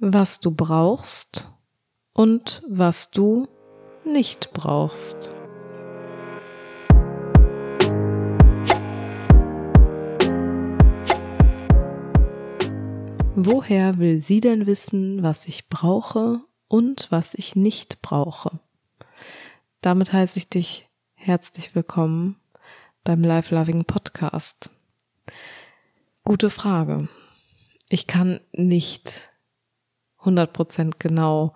was du brauchst und was du nicht brauchst. Woher will sie denn wissen, was ich brauche und was ich nicht brauche? Damit heiße ich dich herzlich willkommen beim Life Loving Podcast. Gute Frage. Ich kann nicht 100% genau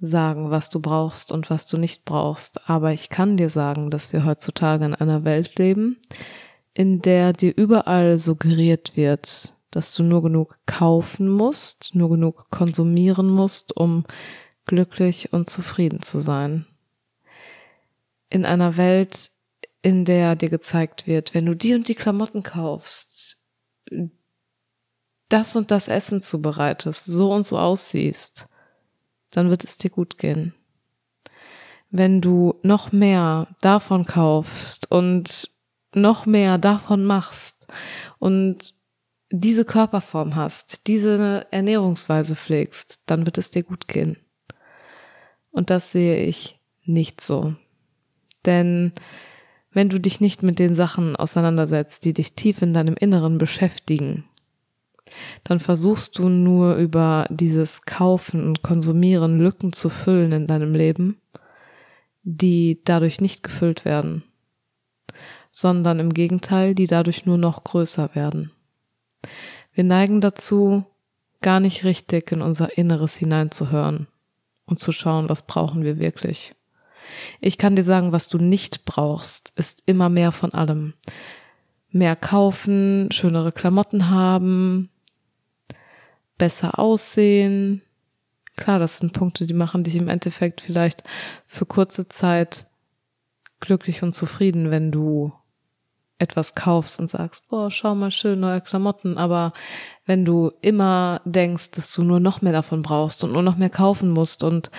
sagen, was du brauchst und was du nicht brauchst. Aber ich kann dir sagen, dass wir heutzutage in einer Welt leben, in der dir überall suggeriert wird, dass du nur genug kaufen musst, nur genug konsumieren musst, um glücklich und zufrieden zu sein. In einer Welt, in der dir gezeigt wird, wenn du die und die Klamotten kaufst, das und das Essen zubereitest, so und so aussiehst, dann wird es dir gut gehen. Wenn du noch mehr davon kaufst und noch mehr davon machst und diese Körperform hast, diese Ernährungsweise pflegst, dann wird es dir gut gehen. Und das sehe ich nicht so. Denn wenn du dich nicht mit den Sachen auseinandersetzt, die dich tief in deinem Inneren beschäftigen, dann versuchst du nur über dieses Kaufen und Konsumieren Lücken zu füllen in deinem Leben, die dadurch nicht gefüllt werden, sondern im Gegenteil, die dadurch nur noch größer werden. Wir neigen dazu, gar nicht richtig in unser Inneres hineinzuhören und zu schauen, was brauchen wir wirklich. Ich kann dir sagen, was du nicht brauchst, ist immer mehr von allem. Mehr kaufen, schönere Klamotten haben, besser aussehen. Klar, das sind Punkte, die machen dich im Endeffekt vielleicht für kurze Zeit glücklich und zufrieden, wenn du etwas kaufst und sagst, oh, schau mal schön, neue Klamotten, aber wenn du immer denkst, dass du nur noch mehr davon brauchst und nur noch mehr kaufen musst und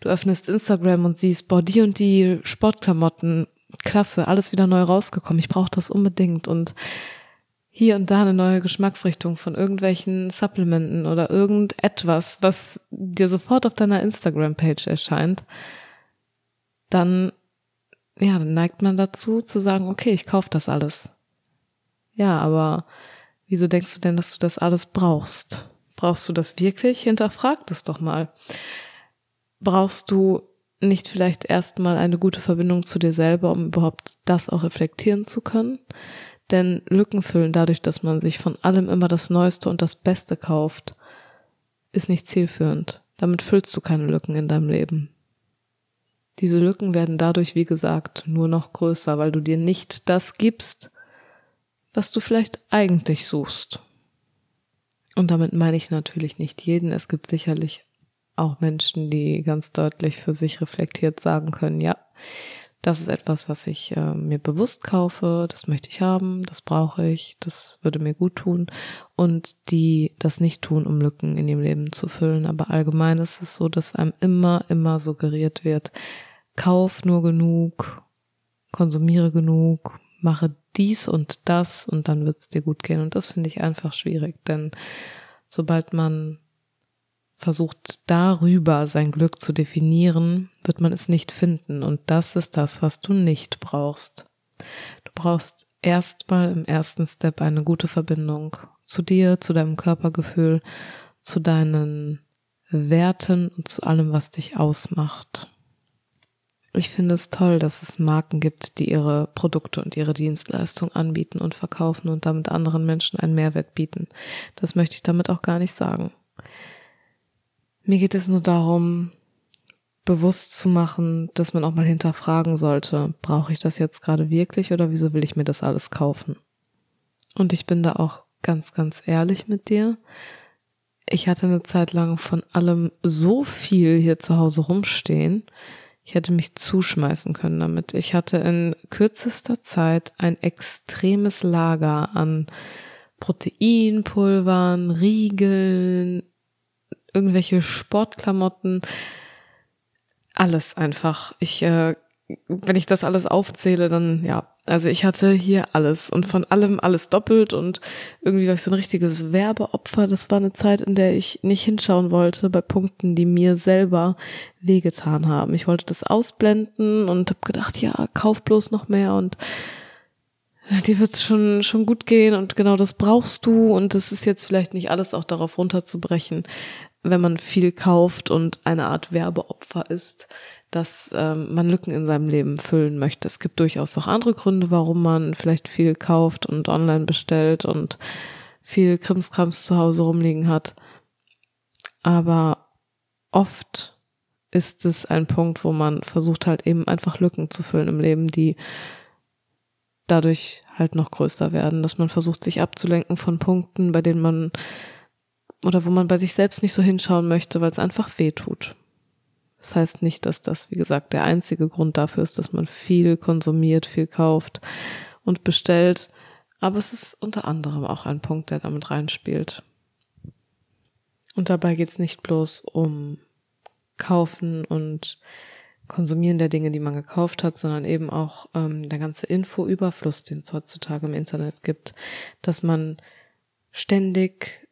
du öffnest Instagram und siehst, boah, die und die Sportklamotten, klasse, alles wieder neu rausgekommen, ich brauche das unbedingt und hier und da eine neue Geschmacksrichtung von irgendwelchen Supplementen oder irgendetwas, was dir sofort auf deiner Instagram-Page erscheint, dann ja, dann neigt man dazu zu sagen, okay, ich kaufe das alles. Ja, aber wieso denkst du denn, dass du das alles brauchst? Brauchst du das wirklich? Hinterfrag das doch mal. Brauchst du nicht vielleicht erstmal eine gute Verbindung zu dir selber, um überhaupt das auch reflektieren zu können? Denn Lücken füllen dadurch, dass man sich von allem immer das Neueste und das Beste kauft, ist nicht zielführend. Damit füllst du keine Lücken in deinem Leben. Diese Lücken werden dadurch, wie gesagt, nur noch größer, weil du dir nicht das gibst, was du vielleicht eigentlich suchst. Und damit meine ich natürlich nicht jeden. Es gibt sicherlich auch Menschen, die ganz deutlich für sich reflektiert sagen können, ja, das ist etwas, was ich äh, mir bewusst kaufe, das möchte ich haben, das brauche ich, das würde mir gut tun. Und die das nicht tun, um Lücken in ihrem Leben zu füllen. Aber allgemein ist es so, dass einem immer, immer suggeriert wird, kauf nur genug, konsumiere genug, mache dies und das und dann wird es dir gut gehen. Und das finde ich einfach schwierig, denn sobald man versucht darüber sein Glück zu definieren, wird man es nicht finden. Und das ist das, was du nicht brauchst. Du brauchst erstmal im ersten Step eine gute Verbindung zu dir, zu deinem Körpergefühl, zu deinen Werten und zu allem, was dich ausmacht. Ich finde es toll, dass es Marken gibt, die ihre Produkte und ihre Dienstleistungen anbieten und verkaufen und damit anderen Menschen einen Mehrwert bieten. Das möchte ich damit auch gar nicht sagen. Mir geht es nur darum, bewusst zu machen, dass man auch mal hinterfragen sollte, brauche ich das jetzt gerade wirklich oder wieso will ich mir das alles kaufen? Und ich bin da auch ganz, ganz ehrlich mit dir. Ich hatte eine Zeit lang von allem so viel hier zu Hause rumstehen, ich hätte mich zuschmeißen können damit. Ich hatte in kürzester Zeit ein extremes Lager an Proteinpulvern, Riegeln, irgendwelche Sportklamotten, alles einfach. Ich, äh, wenn ich das alles aufzähle, dann ja, Also ich hatte hier alles und von allem alles doppelt und irgendwie war ich so ein richtiges Werbeopfer. Das war eine Zeit, in der ich nicht hinschauen wollte bei Punkten, die mir selber wehgetan haben. Ich wollte das ausblenden und habe gedacht, ja, kauf bloß noch mehr und dir wird's schon schon gut gehen und genau das brauchst du und das ist jetzt vielleicht nicht alles auch darauf runterzubrechen, wenn man viel kauft und eine Art Werbeopfer ist, dass ähm, man Lücken in seinem Leben füllen möchte. Es gibt durchaus auch andere Gründe, warum man vielleicht viel kauft und online bestellt und viel Krimskrams zu Hause rumliegen hat. Aber oft ist es ein Punkt, wo man versucht halt eben einfach Lücken zu füllen im Leben, die dadurch halt noch größer werden, dass man versucht, sich abzulenken von Punkten, bei denen man oder wo man bei sich selbst nicht so hinschauen möchte, weil es einfach weh tut. Das heißt nicht, dass das, wie gesagt, der einzige Grund dafür ist, dass man viel konsumiert, viel kauft und bestellt. Aber es ist unter anderem auch ein Punkt, der damit reinspielt. Und dabei geht es nicht bloß um Kaufen und Konsumieren der Dinge, die man gekauft hat, sondern eben auch ähm, der ganze Infoüberfluss, den es heutzutage im Internet gibt, dass man ständig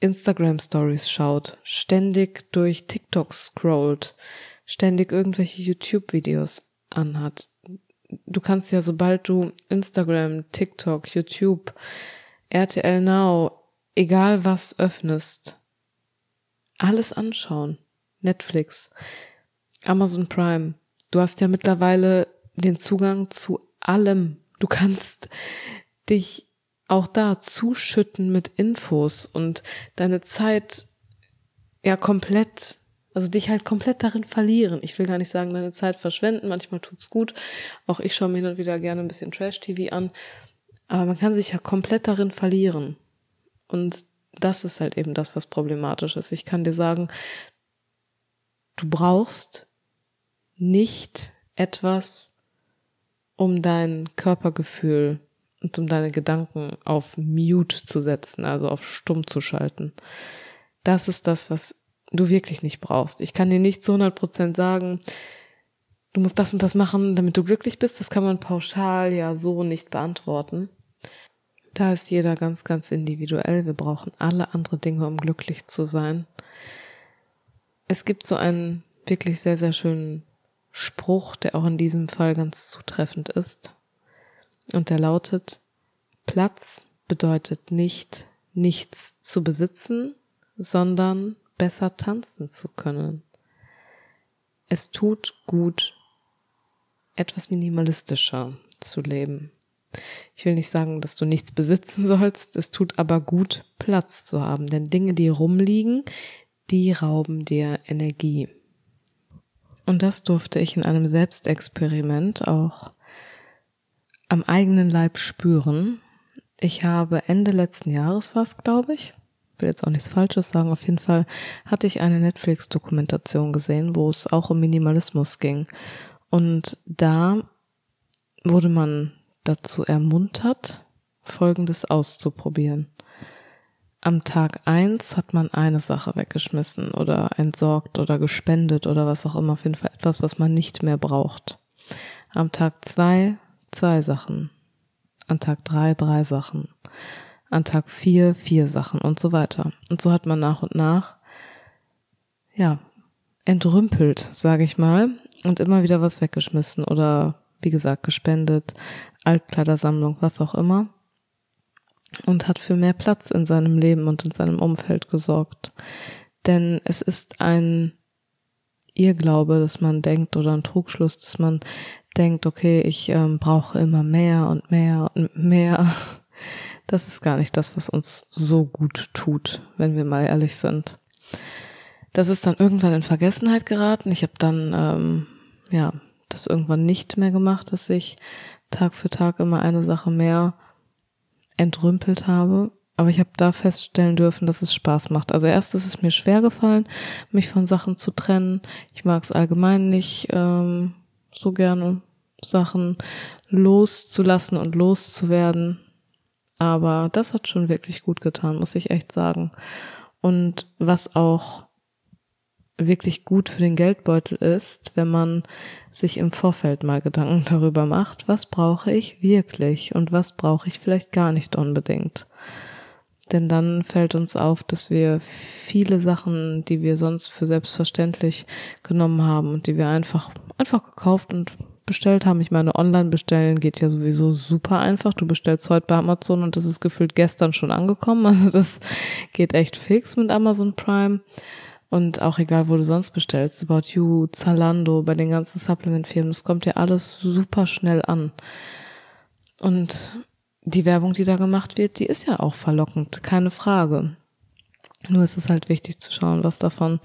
Instagram Stories schaut, ständig durch TikTok scrollt, ständig irgendwelche YouTube Videos anhat. Du kannst ja, sobald du Instagram, TikTok, YouTube, RTL Now, egal was öffnest, alles anschauen. Netflix, Amazon Prime. Du hast ja mittlerweile den Zugang zu allem. Du kannst dich auch da zuschütten mit Infos und deine Zeit ja komplett, also dich halt komplett darin verlieren. Ich will gar nicht sagen, deine Zeit verschwenden, manchmal tut's gut. Auch ich schaue mir hin und wieder gerne ein bisschen Trash-TV an. Aber man kann sich ja komplett darin verlieren. Und das ist halt eben das, was problematisch ist. Ich kann dir sagen, du brauchst nicht etwas, um dein Körpergefühl und um deine Gedanken auf Mute zu setzen, also auf stumm zu schalten. Das ist das, was du wirklich nicht brauchst. Ich kann dir nicht zu 100 Prozent sagen, du musst das und das machen, damit du glücklich bist. Das kann man pauschal ja so nicht beantworten. Da ist jeder ganz, ganz individuell. Wir brauchen alle andere Dinge, um glücklich zu sein. Es gibt so einen wirklich sehr, sehr schönen Spruch, der auch in diesem Fall ganz zutreffend ist. Und der lautet, Platz bedeutet nicht, nichts zu besitzen, sondern besser tanzen zu können. Es tut gut, etwas minimalistischer zu leben. Ich will nicht sagen, dass du nichts besitzen sollst, es tut aber gut, Platz zu haben, denn Dinge, die rumliegen, die rauben dir Energie. Und das durfte ich in einem Selbstexperiment auch am eigenen Leib spüren. Ich habe Ende letzten Jahres was, glaube ich, will jetzt auch nichts Falsches sagen, auf jeden Fall hatte ich eine Netflix-Dokumentation gesehen, wo es auch um Minimalismus ging. Und da wurde man dazu ermuntert, Folgendes auszuprobieren. Am Tag eins hat man eine Sache weggeschmissen oder entsorgt oder gespendet oder was auch immer, auf jeden Fall etwas, was man nicht mehr braucht. Am Tag zwei zwei Sachen. An Tag drei drei Sachen. An Tag vier vier Sachen und so weiter. Und so hat man nach und nach, ja, entrümpelt, sage ich mal, und immer wieder was weggeschmissen oder, wie gesagt, gespendet, Altkleidersammlung, was auch immer. Und hat für mehr Platz in seinem Leben und in seinem Umfeld gesorgt. Denn es ist ein Irrglaube, dass man denkt oder ein Trugschluss, dass man denkt, okay, ich ähm, brauche immer mehr und mehr und mehr. Das ist gar nicht das, was uns so gut tut, wenn wir mal ehrlich sind. Das ist dann irgendwann in Vergessenheit geraten. Ich habe dann ähm, ja das irgendwann nicht mehr gemacht, dass ich Tag für Tag immer eine Sache mehr entrümpelt habe. Aber ich habe da feststellen dürfen, dass es Spaß macht. Also erst ist es mir schwer gefallen, mich von Sachen zu trennen. Ich mag es allgemein nicht ähm, so gerne, Sachen loszulassen und loszuwerden. Aber das hat schon wirklich gut getan, muss ich echt sagen. Und was auch wirklich gut für den Geldbeutel ist, wenn man sich im Vorfeld mal Gedanken darüber macht, was brauche ich wirklich und was brauche ich vielleicht gar nicht unbedingt. Denn dann fällt uns auf, dass wir viele Sachen, die wir sonst für selbstverständlich genommen haben und die wir einfach, einfach gekauft und bestellt haben. Ich meine, online bestellen geht ja sowieso super einfach. Du bestellst heute bei Amazon und das ist gefühlt gestern schon angekommen. Also das geht echt fix mit Amazon Prime. Und auch egal, wo du sonst bestellst, About You, Zalando, bei den ganzen Supplement-Firmen, das kommt ja alles super schnell an. Und die Werbung, die da gemacht wird, die ist ja auch verlockend, keine Frage. Nur ist es halt wichtig zu schauen, was davon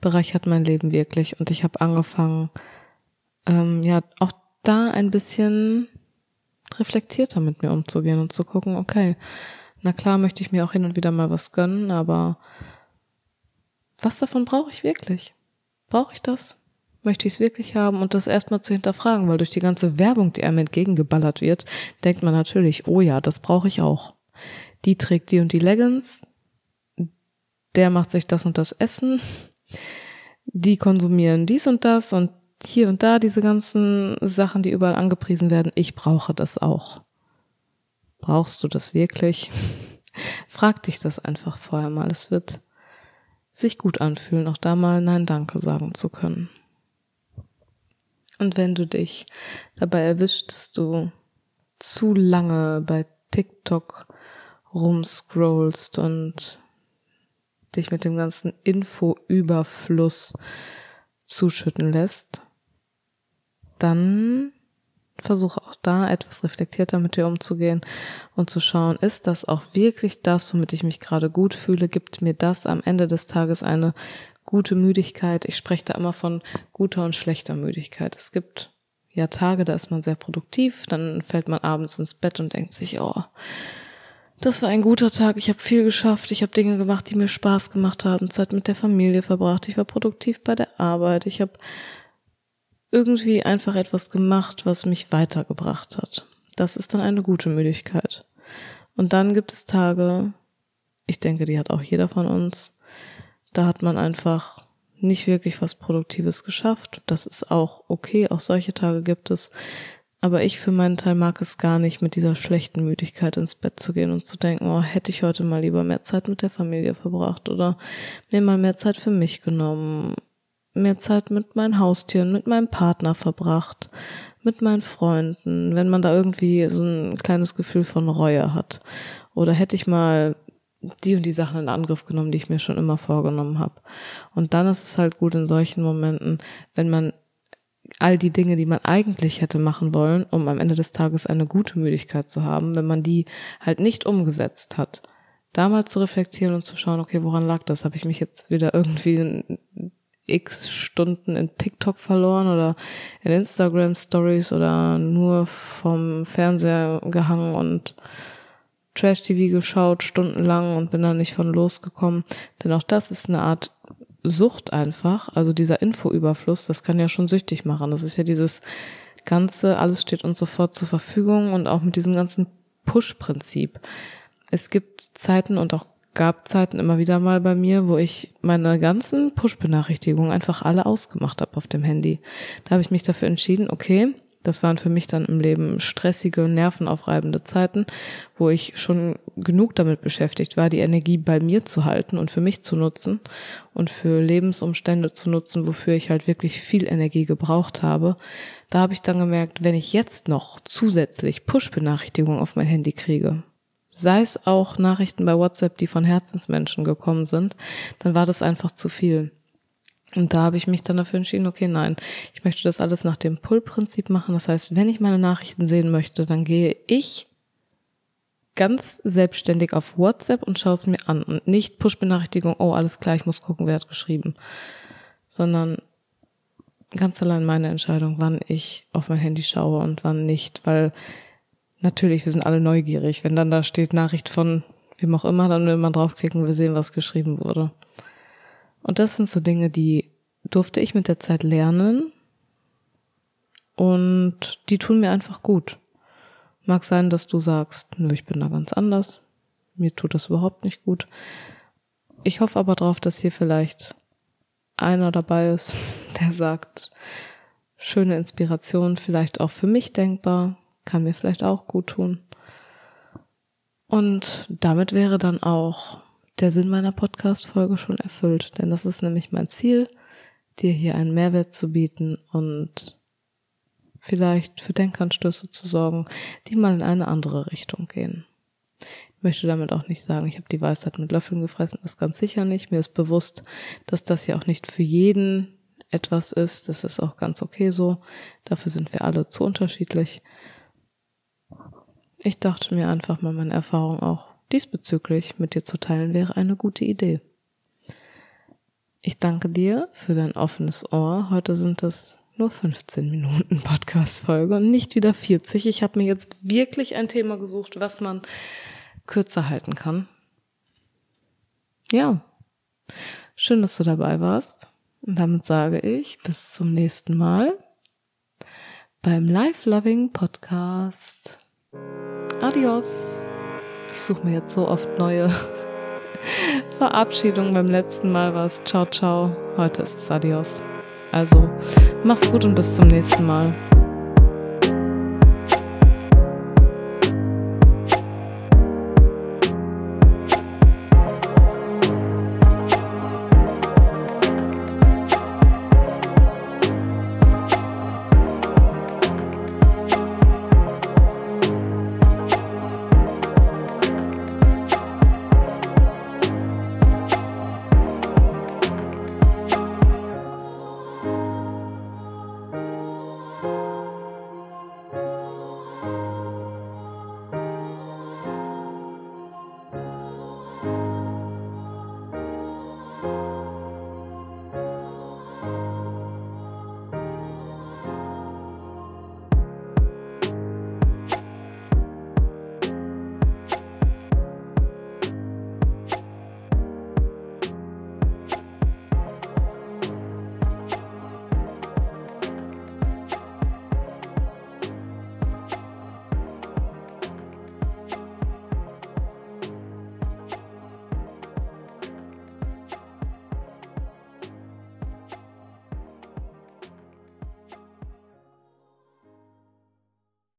bereichert mein Leben wirklich. Und ich habe angefangen, ähm, ja, auch da ein bisschen reflektierter mit mir umzugehen und zu gucken, okay, na klar möchte ich mir auch hin und wieder mal was gönnen, aber was davon brauche ich wirklich? Brauche ich das? Möchte ich es wirklich haben? Und das erstmal zu hinterfragen, weil durch die ganze Werbung, die einem entgegengeballert wird, denkt man natürlich, oh ja, das brauche ich auch. Die trägt die und die Leggings, der macht sich das und das Essen, die konsumieren dies und das und hier und da diese ganzen Sachen, die überall angepriesen werden. Ich brauche das auch. Brauchst du das wirklich? Frag dich das einfach vorher mal. Es wird sich gut anfühlen, auch da mal Nein Danke sagen zu können. Und wenn du dich dabei erwischt, dass du zu lange bei TikTok rumscrollst und dich mit dem ganzen Infoüberfluss zuschütten lässt, dann versuche auch da etwas reflektierter mit dir umzugehen und zu schauen, ist das auch wirklich das, womit ich mich gerade gut fühle? Gibt mir das am Ende des Tages eine gute Müdigkeit? Ich spreche da immer von guter und schlechter Müdigkeit. Es gibt ja Tage, da ist man sehr produktiv, dann fällt man abends ins Bett und denkt sich, oh, das war ein guter Tag, ich habe viel geschafft, ich habe Dinge gemacht, die mir Spaß gemacht haben, Zeit mit der Familie verbracht, ich war produktiv bei der Arbeit, ich habe irgendwie einfach etwas gemacht, was mich weitergebracht hat. Das ist dann eine gute Müdigkeit. Und dann gibt es Tage, ich denke, die hat auch jeder von uns, da hat man einfach nicht wirklich was Produktives geschafft. Das ist auch okay, auch solche Tage gibt es. Aber ich für meinen Teil mag es gar nicht, mit dieser schlechten Müdigkeit ins Bett zu gehen und zu denken, oh, hätte ich heute mal lieber mehr Zeit mit der Familie verbracht oder mir mal mehr Zeit für mich genommen mehr Zeit mit meinen Haustieren, mit meinem Partner verbracht, mit meinen Freunden, wenn man da irgendwie so ein kleines Gefühl von Reue hat. Oder hätte ich mal die und die Sachen in Angriff genommen, die ich mir schon immer vorgenommen habe. Und dann ist es halt gut in solchen Momenten, wenn man all die Dinge, die man eigentlich hätte machen wollen, um am Ende des Tages eine gute Müdigkeit zu haben, wenn man die halt nicht umgesetzt hat, da mal zu reflektieren und zu schauen, okay, woran lag das? Habe ich mich jetzt wieder irgendwie x Stunden in TikTok verloren oder in Instagram Stories oder nur vom Fernseher gehangen und Trash TV geschaut stundenlang und bin da nicht von losgekommen. Denn auch das ist eine Art Sucht einfach. Also dieser Infoüberfluss, das kann ja schon süchtig machen. Das ist ja dieses ganze, alles steht uns sofort zur Verfügung und auch mit diesem ganzen Push-Prinzip. Es gibt Zeiten und auch gab Zeiten immer wieder mal bei mir, wo ich meine ganzen Push-Benachrichtigungen einfach alle ausgemacht habe auf dem Handy. Da habe ich mich dafür entschieden, okay, das waren für mich dann im Leben stressige, nervenaufreibende Zeiten, wo ich schon genug damit beschäftigt war, die Energie bei mir zu halten und für mich zu nutzen und für Lebensumstände zu nutzen, wofür ich halt wirklich viel Energie gebraucht habe. Da habe ich dann gemerkt, wenn ich jetzt noch zusätzlich Push-Benachrichtigungen auf mein Handy kriege, sei es auch Nachrichten bei WhatsApp, die von Herzensmenschen gekommen sind, dann war das einfach zu viel. Und da habe ich mich dann dafür entschieden, okay, nein, ich möchte das alles nach dem Pull-Prinzip machen. Das heißt, wenn ich meine Nachrichten sehen möchte, dann gehe ich ganz selbstständig auf WhatsApp und schaue es mir an und nicht Push-Benachrichtigung, oh, alles klar, ich muss gucken, wer hat geschrieben, sondern ganz allein meine Entscheidung, wann ich auf mein Handy schaue und wann nicht, weil Natürlich, wir sind alle neugierig. Wenn dann da steht Nachricht von wem auch immer, dann will man draufklicken wir sehen, was geschrieben wurde. Und das sind so Dinge, die durfte ich mit der Zeit lernen und die tun mir einfach gut. Mag sein, dass du sagst, nö, ich bin da ganz anders. Mir tut das überhaupt nicht gut. Ich hoffe aber drauf, dass hier vielleicht einer dabei ist, der sagt, schöne Inspiration, vielleicht auch für mich denkbar, kann mir vielleicht auch gut tun. Und damit wäre dann auch der Sinn meiner Podcast-Folge schon erfüllt, denn das ist nämlich mein Ziel, dir hier einen Mehrwert zu bieten und vielleicht für Denkanstöße zu sorgen, die mal in eine andere Richtung gehen. Ich möchte damit auch nicht sagen, ich habe die Weisheit mit Löffeln gefressen, das ganz sicher nicht. Mir ist bewusst, dass das ja auch nicht für jeden etwas ist. Das ist auch ganz okay so. Dafür sind wir alle zu unterschiedlich. Ich dachte mir einfach mal, meine Erfahrung auch diesbezüglich mit dir zu teilen wäre eine gute Idee. Ich danke dir für dein offenes Ohr. Heute sind es nur 15 Minuten Podcast-Folge und nicht wieder 40. Ich habe mir jetzt wirklich ein Thema gesucht, was man kürzer halten kann. Ja, schön, dass du dabei warst. Und damit sage ich bis zum nächsten Mal beim Life Loving Podcast. Adios. Ich suche mir jetzt so oft neue Verabschiedungen. Beim letzten Mal war es Ciao, ciao. Heute ist es Adios. Also, mach's gut und bis zum nächsten Mal.